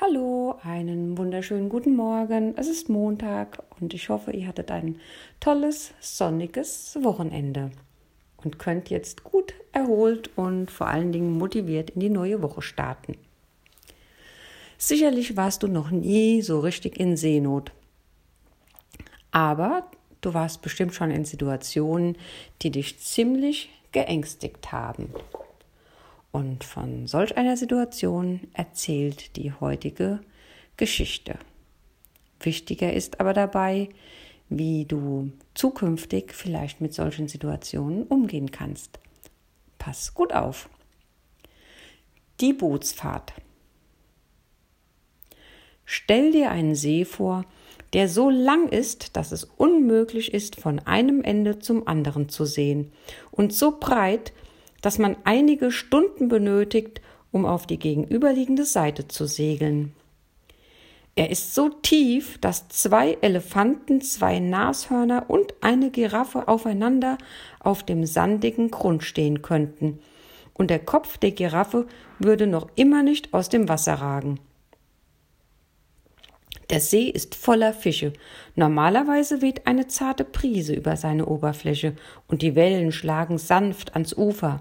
Hallo, einen wunderschönen guten Morgen. Es ist Montag und ich hoffe, ihr hattet ein tolles, sonniges Wochenende und könnt jetzt gut erholt und vor allen Dingen motiviert in die neue Woche starten. Sicherlich warst du noch nie so richtig in Seenot. Aber du warst bestimmt schon in Situationen, die dich ziemlich geängstigt haben. Und von solch einer Situation erzählt die heutige Geschichte. Wichtiger ist aber dabei, wie du zukünftig vielleicht mit solchen Situationen umgehen kannst. Pass gut auf. Die Bootsfahrt. Stell dir einen See vor, der so lang ist, dass es unmöglich ist, von einem Ende zum anderen zu sehen, und so breit, dass man einige Stunden benötigt, um auf die gegenüberliegende Seite zu segeln. Er ist so tief, dass zwei Elefanten, zwei Nashörner und eine Giraffe aufeinander auf dem sandigen Grund stehen könnten, und der Kopf der Giraffe würde noch immer nicht aus dem Wasser ragen. Der See ist voller Fische. Normalerweise weht eine zarte Brise über seine Oberfläche und die Wellen schlagen sanft ans Ufer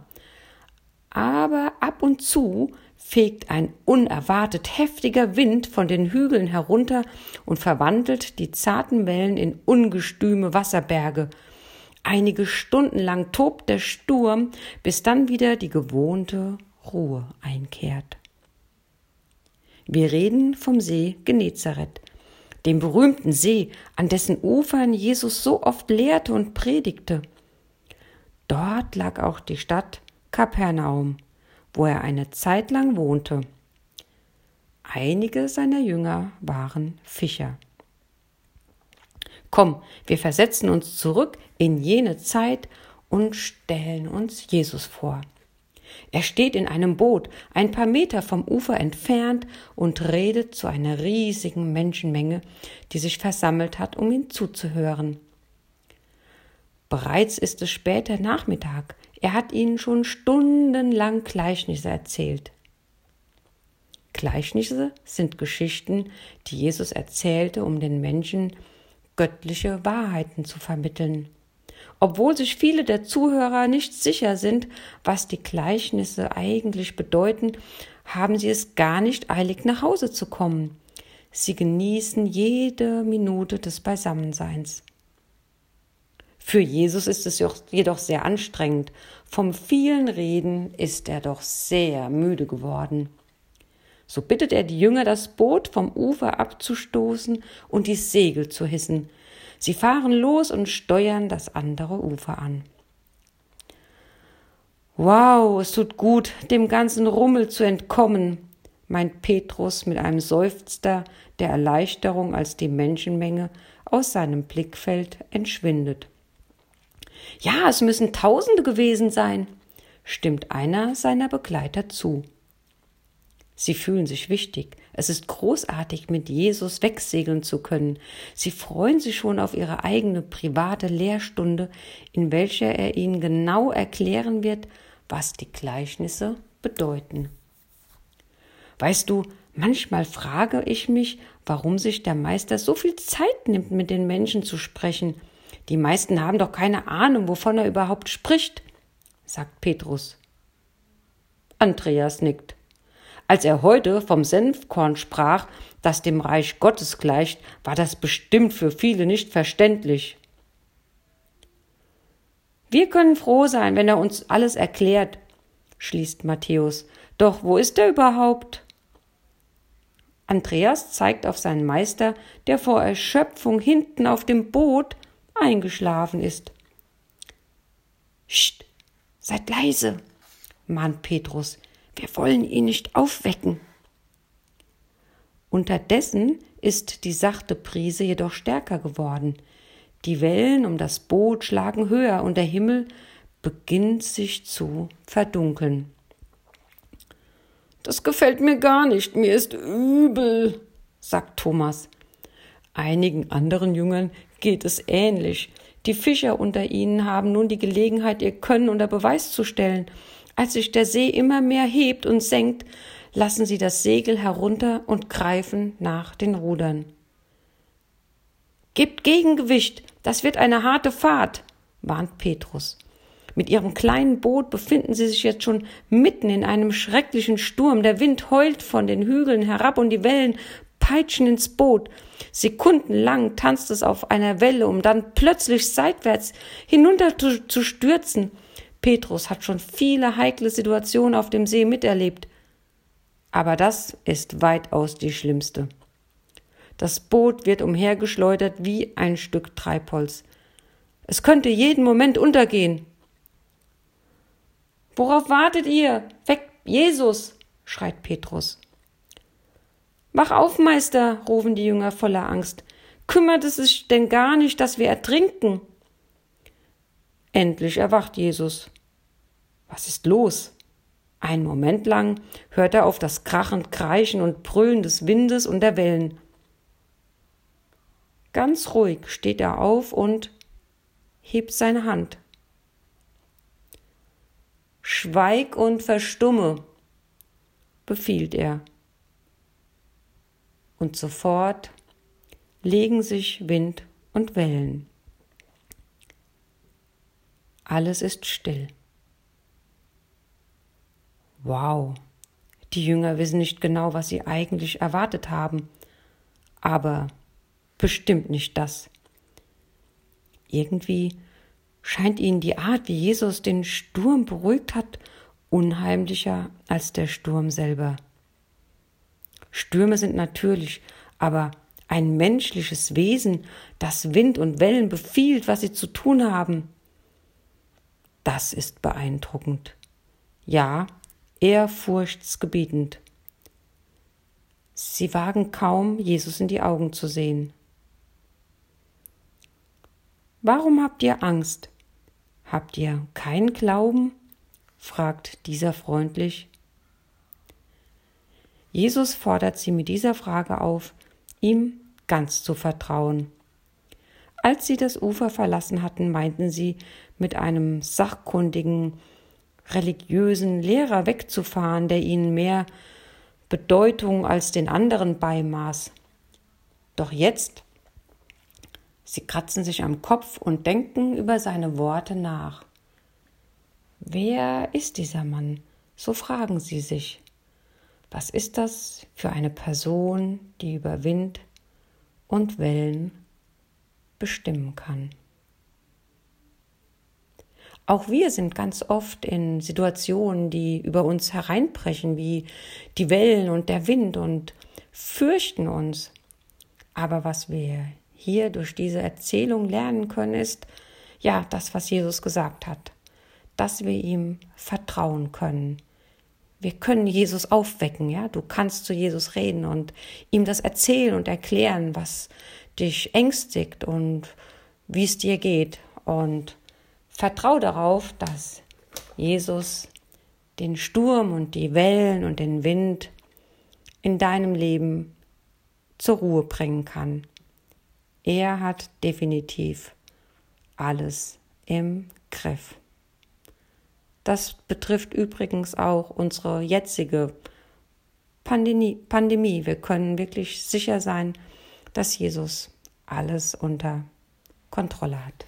aber ab und zu fegt ein unerwartet heftiger Wind von den Hügeln herunter und verwandelt die zarten Wellen in ungestüme Wasserberge. Einige Stunden lang tobt der Sturm, bis dann wieder die gewohnte Ruhe einkehrt. Wir reden vom See Genezareth, dem berühmten See, an dessen Ufern Jesus so oft lehrte und predigte. Dort lag auch die Stadt Kapernaum, wo er eine Zeit lang wohnte. Einige seiner Jünger waren Fischer. Komm, wir versetzen uns zurück in jene Zeit und stellen uns Jesus vor. Er steht in einem Boot, ein paar Meter vom Ufer entfernt, und redet zu einer riesigen Menschenmenge, die sich versammelt hat, um ihm zuzuhören. Bereits ist es später Nachmittag. Er hat ihnen schon stundenlang Gleichnisse erzählt. Gleichnisse sind Geschichten, die Jesus erzählte, um den Menschen göttliche Wahrheiten zu vermitteln. Obwohl sich viele der Zuhörer nicht sicher sind, was die Gleichnisse eigentlich bedeuten, haben sie es gar nicht eilig nach Hause zu kommen. Sie genießen jede Minute des Beisammenseins. Für Jesus ist es jedoch sehr anstrengend. Vom vielen Reden ist er doch sehr müde geworden. So bittet er die Jünger, das Boot vom Ufer abzustoßen und die Segel zu hissen. Sie fahren los und steuern das andere Ufer an. Wow, es tut gut, dem ganzen Rummel zu entkommen, meint Petrus mit einem Seufzer der Erleichterung, als die Menschenmenge aus seinem Blickfeld entschwindet. Ja, es müssen Tausende gewesen sein, stimmt einer seiner Begleiter zu. Sie fühlen sich wichtig. Es ist großartig, mit Jesus wegsegeln zu können. Sie freuen sich schon auf ihre eigene private Lehrstunde, in welcher er ihnen genau erklären wird, was die Gleichnisse bedeuten. Weißt du, manchmal frage ich mich, warum sich der Meister so viel Zeit nimmt, mit den Menschen zu sprechen, die meisten haben doch keine Ahnung, wovon er überhaupt spricht, sagt Petrus. Andreas nickt. Als er heute vom Senfkorn sprach, das dem Reich Gottes gleicht, war das bestimmt für viele nicht verständlich. Wir können froh sein, wenn er uns alles erklärt, schließt Matthäus. Doch wo ist er überhaupt? Andreas zeigt auf seinen Meister, der vor Erschöpfung hinten auf dem Boot eingeschlafen ist. Psst, seid leise, mahnt Petrus, wir wollen ihn nicht aufwecken. Unterdessen ist die sachte Prise jedoch stärker geworden. Die Wellen um das Boot schlagen höher und der Himmel beginnt sich zu verdunkeln. Das gefällt mir gar nicht, mir ist übel, sagt Thomas. Einigen anderen Jüngern geht es ähnlich. Die Fischer unter ihnen haben nun die Gelegenheit, ihr Können unter Beweis zu stellen. Als sich der See immer mehr hebt und senkt, lassen sie das Segel herunter und greifen nach den Rudern. Gebt Gegengewicht, das wird eine harte Fahrt, warnt Petrus. Mit ihrem kleinen Boot befinden sie sich jetzt schon mitten in einem schrecklichen Sturm. Der Wind heult von den Hügeln herab und die Wellen peitschen ins Boot. Sekundenlang tanzt es auf einer Welle, um dann plötzlich seitwärts hinunter zu, zu stürzen. Petrus hat schon viele heikle Situationen auf dem See miterlebt. Aber das ist weitaus die schlimmste. Das Boot wird umhergeschleudert wie ein Stück Treibholz. Es könnte jeden Moment untergehen. Worauf wartet ihr? Weg, Jesus! schreit Petrus. Wach auf, Meister, rufen die Jünger voller Angst. Kümmert es sich denn gar nicht, dass wir ertrinken? Endlich erwacht Jesus. Was ist los? Einen Moment lang hört er auf das krachend Kreischen und Brüllen des Windes und der Wellen. Ganz ruhig steht er auf und hebt seine Hand. Schweig und verstumme, befiehlt er. Und sofort legen sich Wind und Wellen. Alles ist still. Wow, die Jünger wissen nicht genau, was sie eigentlich erwartet haben, aber bestimmt nicht das. Irgendwie scheint ihnen die Art, wie Jesus den Sturm beruhigt hat, unheimlicher als der Sturm selber. Stürme sind natürlich, aber ein menschliches Wesen, das Wind und Wellen befiehlt, was sie zu tun haben, das ist beeindruckend. Ja, ehrfurchtsgebietend. Sie wagen kaum, Jesus in die Augen zu sehen. Warum habt ihr Angst? Habt ihr keinen Glauben? fragt dieser freundlich. Jesus fordert sie mit dieser Frage auf, ihm ganz zu vertrauen. Als sie das Ufer verlassen hatten, meinten sie, mit einem sachkundigen, religiösen Lehrer wegzufahren, der ihnen mehr Bedeutung als den anderen beimaß. Doch jetzt, sie kratzen sich am Kopf und denken über seine Worte nach. Wer ist dieser Mann? So fragen sie sich. Was ist das für eine Person, die über Wind und Wellen bestimmen kann? Auch wir sind ganz oft in Situationen, die über uns hereinbrechen, wie die Wellen und der Wind und fürchten uns. Aber was wir hier durch diese Erzählung lernen können, ist ja das, was Jesus gesagt hat, dass wir ihm vertrauen können. Wir können Jesus aufwecken, ja. Du kannst zu Jesus reden und ihm das erzählen und erklären, was dich ängstigt und wie es dir geht. Und Vertrau darauf, dass Jesus den Sturm und die Wellen und den Wind in deinem Leben zur Ruhe bringen kann. Er hat definitiv alles im Griff. Das betrifft übrigens auch unsere jetzige Pandemie. Pandemie. Wir können wirklich sicher sein, dass Jesus alles unter Kontrolle hat.